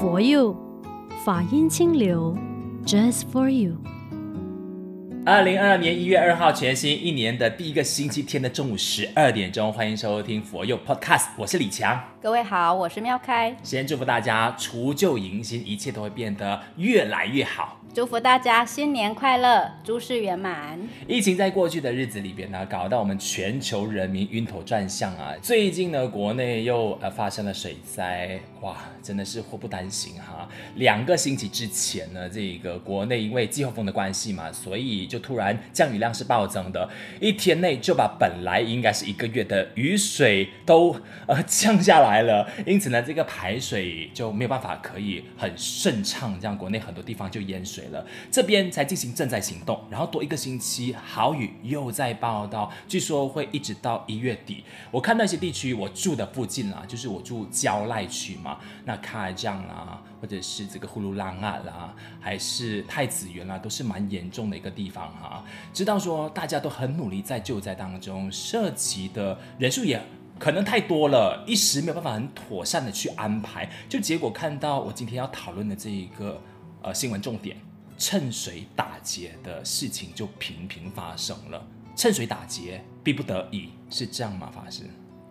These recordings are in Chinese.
For you，法音清流，Just for you。二零二二年一月二号，全新一年的第一个星期天的中午十二点钟，欢迎收听 For You Podcast，我是李强。各位好，我是妙开。先祝福大家除旧迎新，一切都会变得越来越好。祝福大家新年快乐，诸事圆满。疫情在过去的日子里边呢，搞到我们全球人民晕头转向啊。最近呢，国内又呃发生了水灾，哇，真的是祸不单行哈。两个星期之前呢，这个国内因为季候风的关系嘛，所以就突然降雨量是暴增的，一天内就把本来应该是一个月的雨水都呃降下来了。因此呢，这个排水就没有办法可以很顺畅，这样国内很多地方就淹水。了，这边才进行赈灾行动，然后多一个星期，豪雨又在报道，据说会一直到一月底。我看那些地区，我住的附近啊，就是我住蕉赖区嘛，那卡尔江啦，或者是这个呼噜浪啊啦，还是太子园啦，都是蛮严重的一个地方哈。知道说大家都很努力在救灾当中，涉及的人数也可能太多了，一时没有办法很妥善的去安排，就结果看到我今天要讨论的这一个呃新闻重点。趁水打劫的事情就频频发生了。趁水打劫，逼不得已，是这样吗？法师？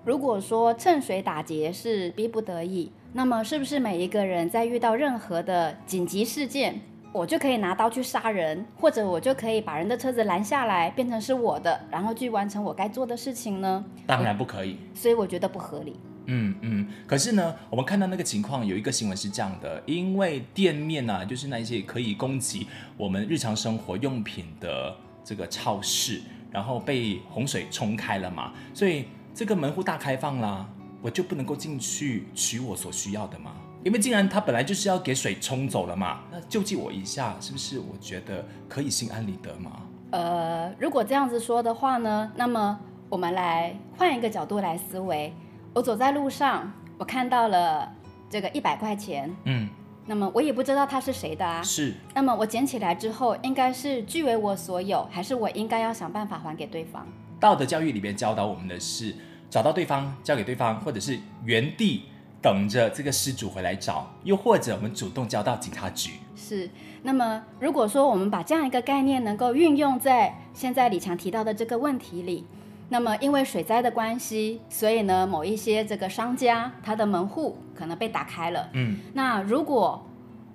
如果说趁水打劫是逼不得已，那么是不是每一个人在遇到任何的紧急事件，我就可以拿刀去杀人，或者我就可以把人的车子拦下来，变成是我的，然后去完成我该做的事情呢？当然不可以。所以我觉得不合理。嗯嗯，可是呢，我们看到那个情况，有一个新闻是这样的，因为店面呢、啊，就是那些可以供给我们日常生活用品的这个超市，然后被洪水冲开了嘛，所以这个门户大开放啦，我就不能够进去取我所需要的吗，因为既然它本来就是要给水冲走了嘛，那救济我一下，是不是？我觉得可以心安理得吗。呃，如果这样子说的话呢，那么我们来换一个角度来思维。我走在路上，我看到了这个一百块钱，嗯，那么我也不知道它是谁的啊，是。那么我捡起来之后，应该是据为我所有，还是我应该要想办法还给对方？道德教育里边教导我们的是，找到对方交给对方，或者是原地等着这个失主回来找，又或者我们主动交到警察局。是。那么如果说我们把这样一个概念能够运用在现在李强提到的这个问题里。那么，因为水灾的关系，所以呢，某一些这个商家，他的门户可能被打开了。嗯，那如果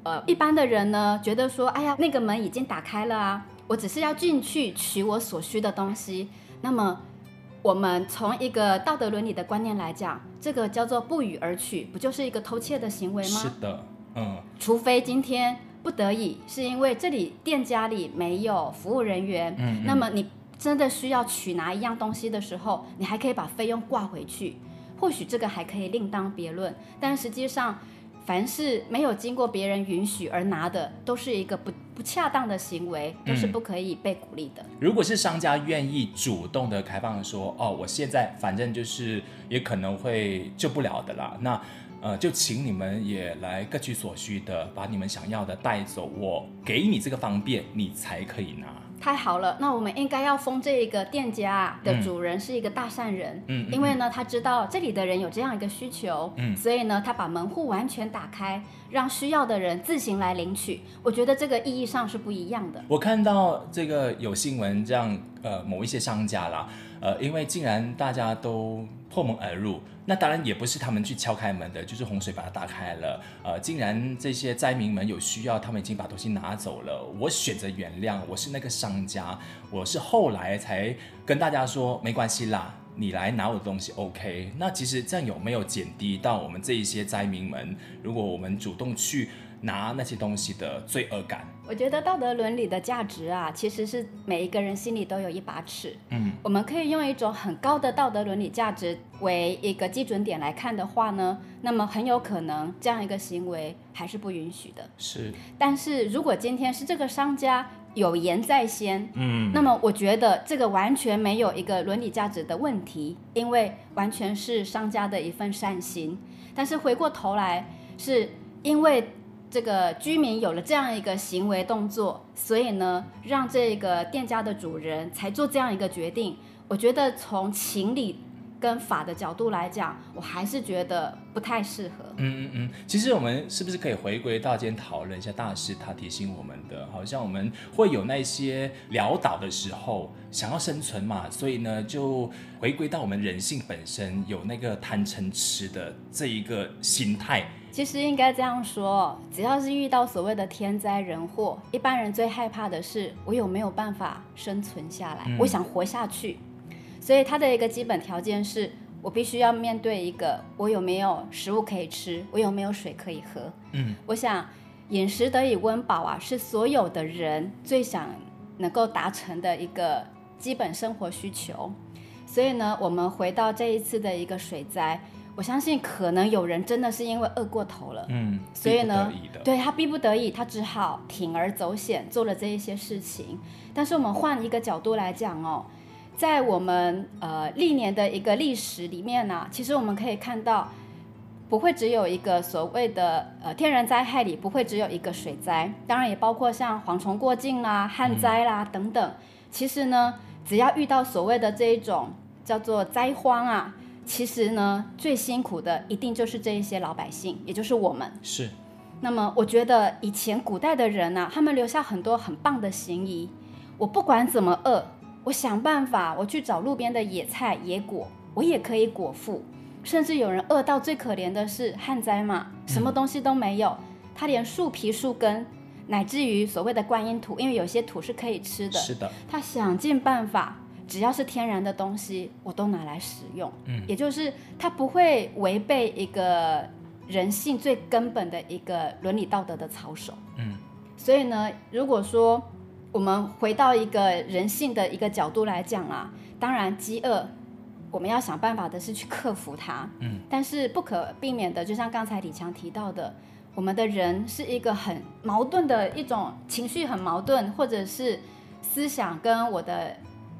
呃一般的人呢，觉得说，哎呀，那个门已经打开了啊，我只是要进去取我所需的东西。那么，我们从一个道德伦理的观念来讲，这个叫做不予而取，不就是一个偷窃的行为吗？是的，嗯。除非今天不得已，是因为这里店家里没有服务人员，嗯，那么你。真的需要取拿一样东西的时候，你还可以把费用挂回去，或许这个还可以另当别论。但实际上，凡是没有经过别人允许而拿的，都是一个不不恰当的行为，都是不可以被鼓励的。嗯，如果是商家愿意主动的开放说，哦，我现在反正就是也可能会救不了的啦，那呃，就请你们也来各取所需的，把你们想要的带走，我给你这个方便，你才可以拿。太好了，那我们应该要封这一个店家的主人是一个大善人，嗯，因为呢，他知道这里的人有这样一个需求，嗯，所以呢，他把门户完全打开，让需要的人自行来领取。我觉得这个意义上是不一样的。我看到这个有新闻这样，呃，某一些商家啦，呃，因为既然大家都破门而入。那当然也不是他们去敲开门的，就是洪水把它打开了。呃，竟然这些灾民们有需要，他们已经把东西拿走了。我选择原谅，我是那个商家，我是后来才跟大家说没关系啦，你来拿我的东西，OK。那其实这样有没有减低到我们这一些灾民们，如果我们主动去拿那些东西的罪恶感？我觉得道德伦理的价值啊，其实是每一个人心里都有一把尺。嗯，我们可以用一种很高的道德伦理价值为一个基准点来看的话呢，那么很有可能这样一个行为还是不允许的。是，但是如果今天是这个商家有言在先，嗯，那么我觉得这个完全没有一个伦理价值的问题，因为完全是商家的一份善心。但是回过头来，是因为。这个居民有了这样一个行为动作，所以呢，让这个店家的主人才做这样一个决定。我觉得从情理跟法的角度来讲，我还是觉得不太适合。嗯嗯嗯，其实我们是不是可以回归到今天讨论一下大师他提醒我们的，好像我们会有那些潦倒的时候，想要生存嘛，所以呢就回归到我们人性本身有那个贪嗔痴的这一个心态。其实应该这样说，只要是遇到所谓的天灾人祸，一般人最害怕的是我有没有办法生存下来，嗯、我想活下去。所以他的一个基本条件是我必须要面对一个我有没有食物可以吃，我有没有水可以喝。嗯，我想饮食得以温饱啊，是所有的人最想能够达成的一个基本生活需求。所以呢，我们回到这一次的一个水灾。我相信可能有人真的是因为饿过头了，嗯，所以呢，对他逼不得已，他只好铤而走险做了这一些事情。但是我们换一个角度来讲哦，在我们呃历年的一个历史里面呢、啊，其实我们可以看到，不会只有一个所谓的呃天然灾害里不会只有一个水灾，当然也包括像蝗虫过境啦、旱灾啦等等。其实呢，只要遇到所谓的这一种叫做灾荒啊。其实呢，最辛苦的一定就是这一些老百姓，也就是我们。是。那么，我觉得以前古代的人呢、啊，他们留下很多很棒的行仪。我不管怎么饿，我想办法，我去找路边的野菜野果，我也可以果腹。甚至有人饿到最可怜的是旱灾嘛，什么东西都没有，嗯、他连树皮、树根，乃至于所谓的观音土，因为有些土是可以吃的。是的。他想尽办法。只要是天然的东西，我都拿来使用。嗯，也就是它不会违背一个人性最根本的一个伦理道德的操守。嗯，所以呢，如果说我们回到一个人性的一个角度来讲啊，当然饥饿我们要想办法的是去克服它。嗯，但是不可避免的，就像刚才李强提到的，我们的人是一个很矛盾的一种情绪，很矛盾，或者是思想跟我的。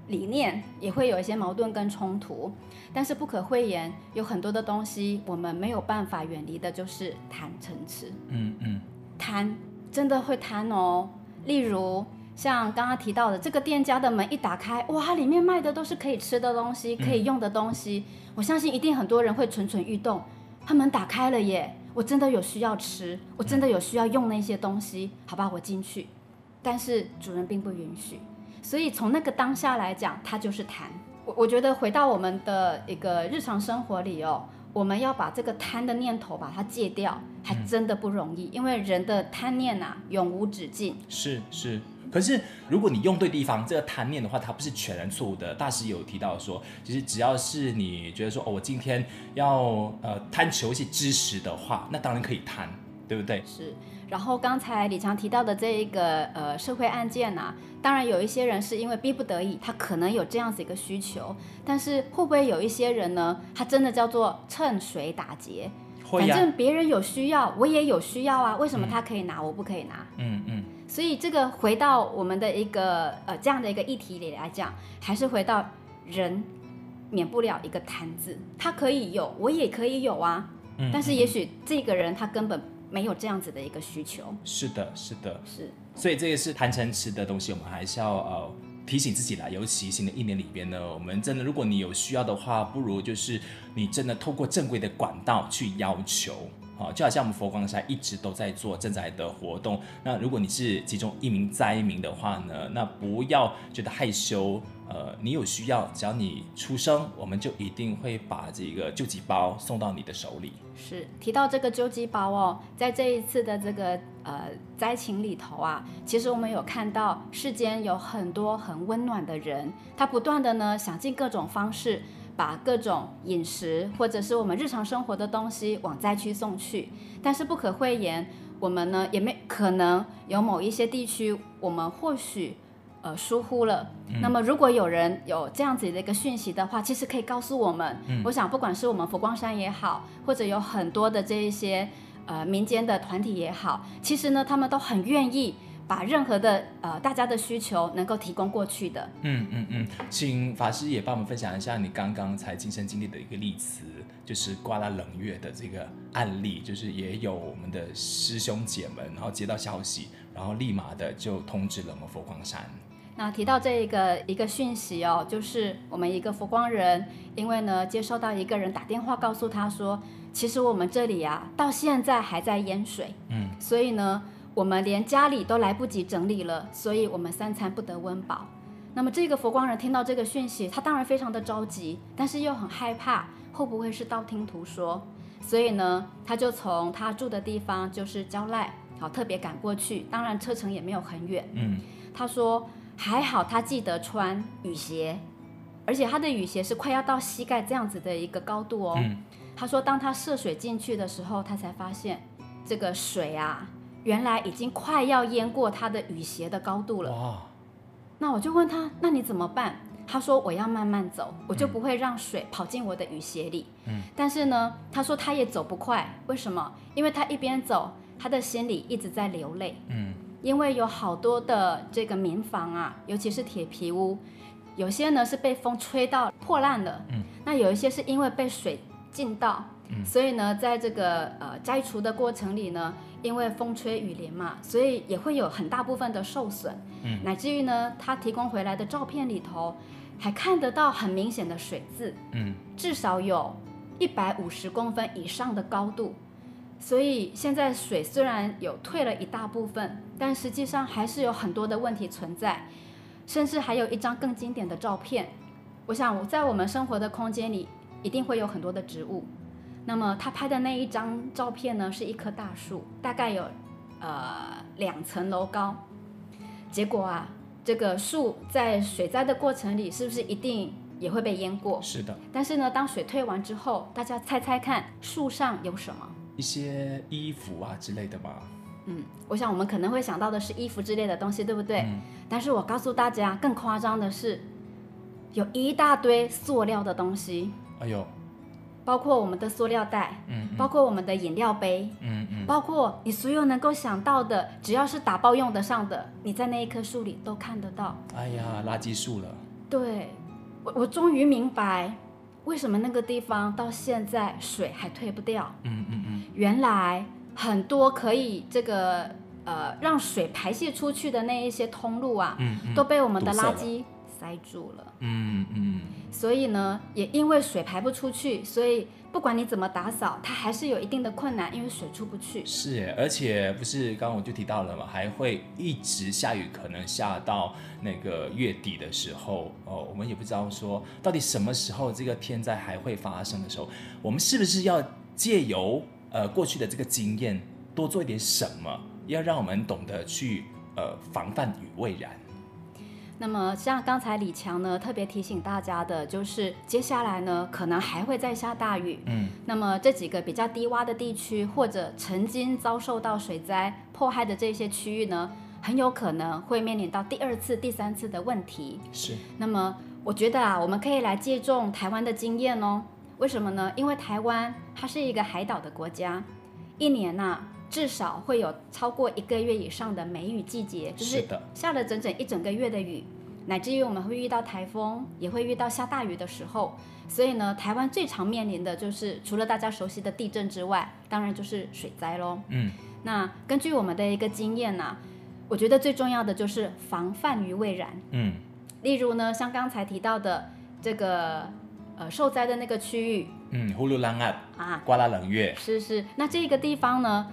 理念也会有一些矛盾跟冲突，但是不可讳言，有很多的东西我们没有办法远离的，就是贪嗔痴。嗯嗯，贪真的会贪哦。例如像刚刚提到的，这个店家的门一打开，哇，里面卖的都是可以吃的东西，可以用的东西。嗯、我相信一定很多人会蠢蠢欲动。他门打开了耶，我真的有需要吃，我真的有需要用那些东西，好吧，我进去。但是主人并不允许。所以从那个当下来讲，它就是贪。我我觉得回到我们的一个日常生活里哦，我们要把这个贪的念头把它戒掉，还真的不容易。嗯、因为人的贪念呐、啊，永无止境。是是，可是如果你用对地方，这个贪念的话，它不是全然错误的。大师有提到说，其实只要是你觉得说，哦，我今天要呃贪求一些知识的话，那当然可以贪，对不对？是。然后刚才李强提到的这一个呃社会案件啊，当然有一些人是因为逼不得已，他可能有这样子一个需求，但是会不会有一些人呢？他真的叫做趁水打劫，反正别人有需要，我也有需要啊，为什么他可以拿，嗯、我不可以拿？嗯嗯。嗯，所以这个回到我们的一个呃这样的一个议题里来讲，还是回到人免不了一个贪字，他可以有，我也可以有啊。嗯、但是也许这个人他根本。没有这样子的一个需求。是的，是的，是。所以这个是贪嗔痴的东西，我们还是要呃提醒自己啦。尤其新的一年里边呢，我们真的，如果你有需要的话，不如就是你真的透过正规的管道去要求。好，就好像我们佛光山一直都在做赈灾的活动。那如果你是其中一名灾民的话呢，那不要觉得害羞。呃，你有需要，只要你出声，我们就一定会把这个救济包送到你的手里。是提到这个救济包哦，在这一次的这个呃灾情里头啊，其实我们有看到世间有很多很温暖的人，他不断的呢想尽各种方式。把各种饮食或者是我们日常生活的东西往灾区送去，但是不可讳言，我们呢也没可能有某一些地区，我们或许呃疏忽了。嗯、那么如果有人有这样子的一个讯息的话，其实可以告诉我们。嗯、我想不管是我们佛光山也好，或者有很多的这一些呃民间的团体也好，其实呢他们都很愿意。把任何的呃大家的需求能够提供过去的，嗯嗯嗯，请法师也帮我们分享一下你刚刚才亲身经历的一个例子，就是刮了冷月的这个案例，就是也有我们的师兄姐们，然后接到消息，然后立马的就通知了我们佛光山。那提到这一个一个讯息哦，就是我们一个佛光人，因为呢接收到一个人打电话告诉他说，其实我们这里啊到现在还在淹水，嗯，所以呢我们连家里都来不及整理了，所以我们三餐不得温饱。那么这个佛光人听到这个讯息，他当然非常的着急，但是又很害怕会不会是道听途说，所以呢他就从他住的地方就是蕉赖，好特别赶过去，当然车程也没有很远，嗯，他说。还好他记得穿雨鞋，而且他的雨鞋是快要到膝盖这样子的一个高度哦。嗯、他说，当他涉水进去的时候，他才发现这个水啊，原来已经快要淹过他的雨鞋的高度了。哇！那我就问他，那你怎么办？他说，我要慢慢走，我就不会让水跑进我的雨鞋里。嗯。但是呢，他说他也走不快，为什么？因为他一边走，他的心里一直在流泪。嗯。因为有好多的这个民房啊，尤其是铁皮屋，有些呢是被风吹到破烂了，嗯，那有一些是因为被水浸到，嗯，所以呢，在这个呃摘除的过程里呢，因为风吹雨淋嘛，所以也会有很大部分的受损，嗯，乃至于呢，他提供回来的照片里头，还看得到很明显的水渍，嗯，至少有一百五十公分以上的高度。所以现在水虽然有退了一大部分，但实际上还是有很多的问题存在，甚至还有一张更经典的照片。我想在我们生活的空间里，一定会有很多的植物。那么他拍的那一张照片呢，是一棵大树，大概有呃两层楼高。结果啊，这个树在水灾的过程里，是不是一定也会被淹过？是的。但是呢，当水退完之后，大家猜猜看，树上有什么？一些衣服啊之类的吧。嗯，我想我们可能会想到的是衣服之类的东西，对不对？嗯。但是我告诉大家，更夸张的是，有一大堆塑料的东西。哎呦，包括我们的塑料袋，嗯，嗯，包括我们的饮料杯，嗯嗯，包括你所有能够想到的，只要是打包用得上的，你在那一棵树里都看得到。哎呀，垃圾树了。对，我我终于明白。为什么那个地方到现在水还退不掉？嗯嗯嗯，原来很多可以这个呃让水排泄出去的那一些通路啊，嗯嗯、都被我们的垃圾塞住了。嗯嗯，所以呢，也因为水排不出去，所以。不管你怎么打扫，它还是有一定的困难，因为水出不去。是，而且不是刚刚我就提到了嘛，还会一直下雨，可能下到那个月底的时候哦。我们也不知道说到底什么时候这个天灾还会发生的时候，我们是不是要借由呃过去的这个经验，多做一点什么，要让我们懂得去呃防范于未然。那么，像刚才李强呢特别提醒大家的，就是接下来呢可能还会再下大雨。嗯，那么这几个比较低洼的地区，或者曾经遭受到水灾迫害的这些区域呢，很有可能会面临到第二次、第三次的问题。是。那么，我觉得啊，我们可以来借重台湾的经验哦。为什么呢？因为台湾它是一个海岛的国家，一年呐、啊。至少会有超过一个月以上的梅雨季节，就是下了整整一整个月的雨，乃至于我们会遇到台风，也会遇到下大雨的时候。所以呢，台湾最常面临的就是除了大家熟悉的地震之外，当然就是水灾喽。嗯，那根据我们的一个经验呢、啊，我觉得最重要的就是防范于未然。嗯，例如呢，像刚才提到的这个呃受灾的那个区域，嗯，呼噜浪岸啊，瓜拉冷月，是是，那这个地方呢？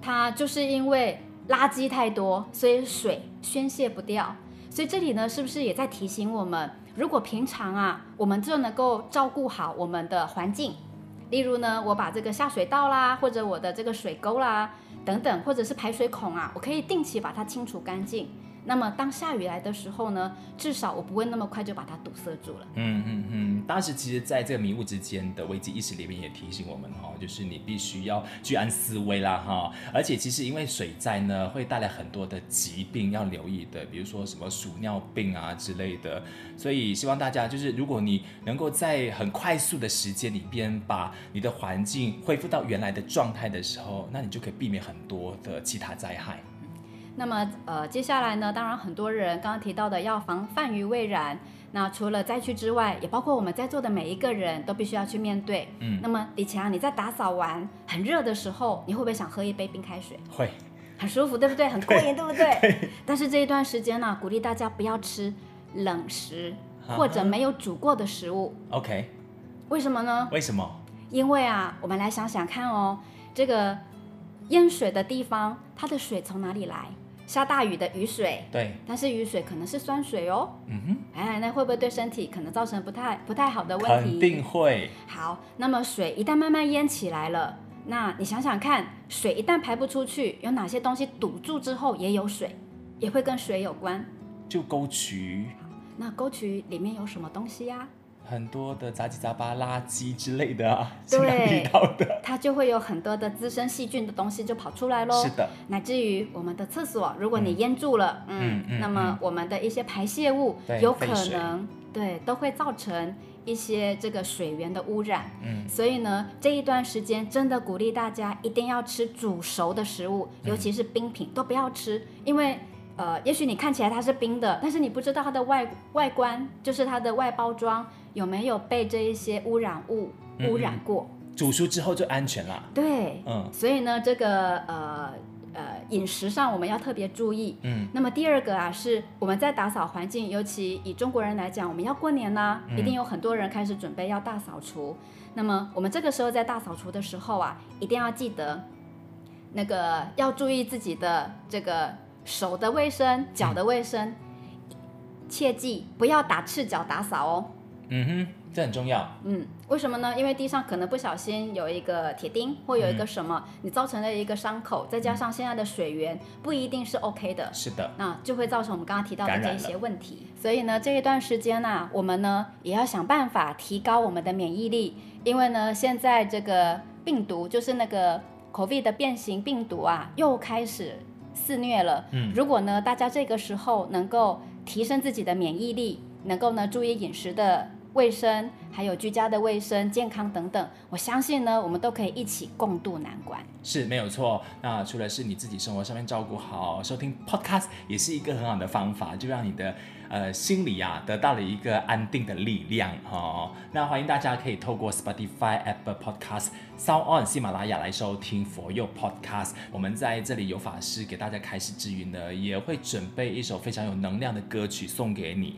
它就是因为垃圾太多，所以水宣泄不掉。所以这里呢，是不是也在提醒我们，如果平常啊，我们就能够照顾好我们的环境，例如呢，我把这个下水道啦，或者我的这个水沟啦等等，或者是排水孔啊，我可以定期把它清除干净。那么当下雨来的时候呢，至少我不会那么快就把它堵塞住了。嗯嗯嗯。当时其实在这个迷雾之间的危机意识里面也提醒我们哈，就是你必须要居安思危啦哈。而且其实因为水灾呢，会带来很多的疾病要留意的，比如说什么鼠尿病啊之类的。所以希望大家就是，如果你能够在很快速的时间里边把你的环境恢复到原来的状态的时候，那你就可以避免很多的其他灾害。那么，呃，接下来呢，当然很多人刚刚提到的要防范于未然。那除了灾区之外，也包括我们在座的每一个人都必须要去面对。嗯。那么，李强，你在打扫完很热的时候，你会不会想喝一杯冰开水？会。很舒服，对不对？很过瘾，对，不对？对。但是这一段时间呢、啊，鼓励大家不要吃冷食或者没有煮过的食物。OK。为什么呢？为什么？因为啊，我们来想想看哦，这个淹水的地方，它的水从哪里来？下大雨的雨水，对，但是雨水可能是酸水哦。嗯哼，哎，那会不会对身体可能造成不太不太好的问题？肯定会。好，那么水一旦慢慢淹起来了，那你想想看，水一旦排不出去，有哪些东西堵住之后也有水，也会跟水有关？就沟渠。那沟渠里面有什么东西呀、啊？很多的杂七杂八垃圾之类的啊，对，遇到的，它就会有很多的滋生细菌的东西就跑出来喽。是的，乃至于我们的厕所，如果你淹住了，嗯，嗯，嗯，那么我们的一些排泄物有可能对都会造成一些这个水源的污染。嗯，所以呢，这一段时间真的鼓励大家一定要吃煮熟的食物，尤其是冰品，嗯，都不要吃，因为。呃，也许你看起来它是冰的，但是你不知道它的外外观，就是它的外包装有没有被这一些污染物污染过。嗯，煮熟之后就安全了。对，嗯，所以呢，这个呃呃饮食上我们要特别注意。嗯，那么第二个啊，是我们在打扫环境，尤其以中国人来讲，我们要过年呢，一定有很多人开始准备要大扫除。嗯。那么我们这个时候在大扫除的时候啊，一定要记得那个要注意自己的这个。手的卫生，脚的卫生，嗯，切记不要打赤脚打扫哦。嗯哼，这很重要。嗯，为什么呢？因为地上可能不小心有一个铁钉，或有一个什么，嗯，你造成了一个伤口，再加上现在的水源不一定是 OK 的。是的。那就会造成我们刚刚提到的这些问题。所以呢，这一段时间呢，啊，我们呢也要想办法提高我们的免疫力，因为呢，现在这个病毒就是那个 COVID 的变形病毒啊，又开始。肆虐了。嗯，如果呢，大家这个时候能够提升自己的免疫力，能够呢注意饮食的卫生，还有居家的卫生、健康等等，我相信呢，我们都可以一起共度难关。是没有错。那除了是你自己生活上面照顾好，收听 Podcast 也是一个很好的方法，就让你的。呃，心里啊得到了一个安定的力量哦。那欢迎大家可以透过 Spotify、Apple Podcast、Sound On、喜马拉雅来收听 For You Podcast。我们在这里有法师给大家开示之余呢，也会准备一首非常有能量的歌曲送给你。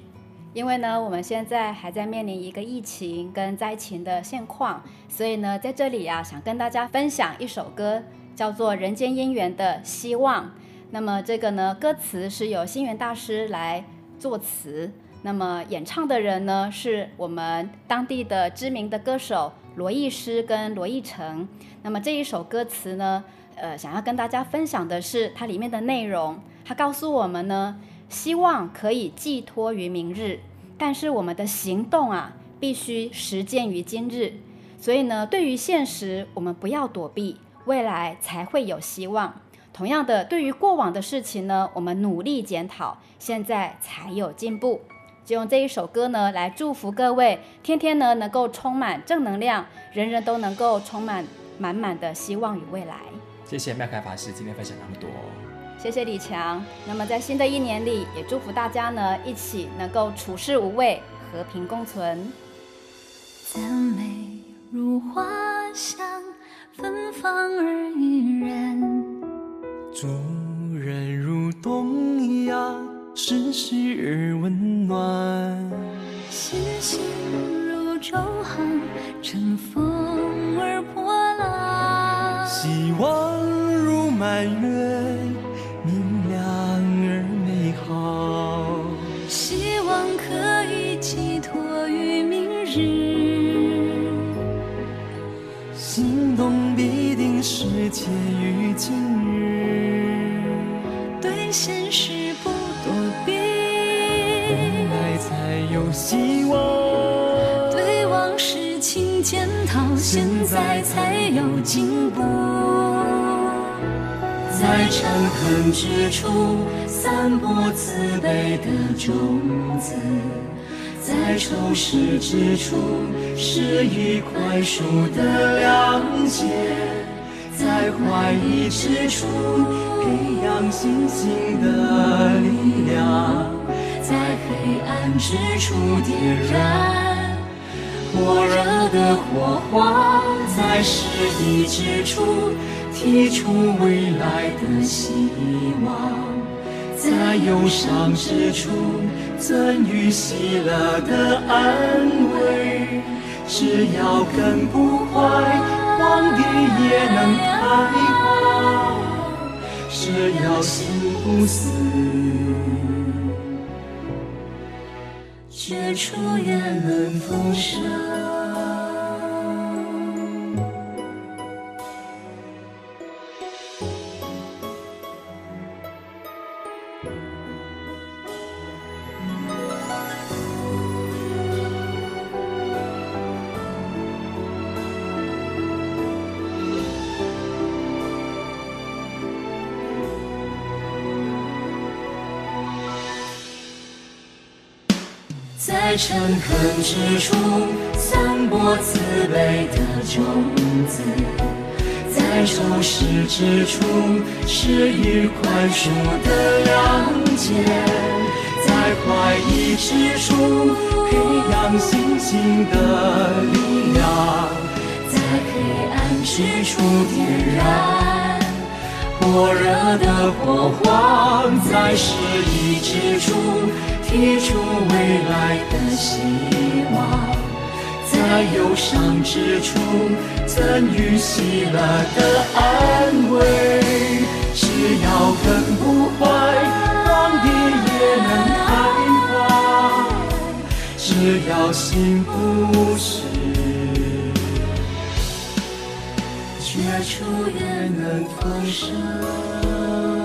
因为呢，我们现在还在面临一个疫情跟灾情的现况，所以呢，在这里啊，想跟大家分享一首歌，叫做《人间姻缘的希望》。那么这个呢，歌词是由星云大师来。作词，那么演唱的人呢，是我们当地的知名的歌手罗艺师跟罗艺成。那么这一首歌词呢，呃，想要跟大家分享的是它里面的内容。它告诉我们呢，希望可以寄托于明日，但是我们的行动啊，必须实践于今日。所以呢，对于现实，我们不要躲避，未来才会有希望。同样的，对于过往的事情呢，我们努力检讨，现在才有进步。就用这一首歌呢，来祝福各位，天天呢能够充满正能量，人人都能够充满满满的希望与未来。谢谢妙开法师今天分享那么多。谢谢李强。那么在新的一年里，也祝福大家呢，一起能够处事无畏，和平共存。赞美如花香，芬芳而怡人。助人如东阳，世事而温暖；信心如舟航，乘风而破浪；希望如满月，定实践于今日。对现实不躲避，未来才有希望。对往事轻检讨，现在才有进步。在诚恳之处散播慈悲的种子，在仇视之处施以宽恕的谅解。在怀疑之处培养信心的力量，在黑暗之处点燃火热的火花在失意之处提出未来的希望，在忧伤之处赠予喜乐的安慰。只要根不坏，荒地也能开花；只要心不死，绝处也能丰盛。在诚恳之处散播慈悲的种子，在仇视之处施予宽恕的谅解，在怀疑之处培养信心的力量，在黑暗之处点燃火热的火花，在失意之处。提出未来的希望，在忧伤之处赠予喜乐的安慰。只要根不坏，荒地也能开花；只要心不死，绝处也能逢生。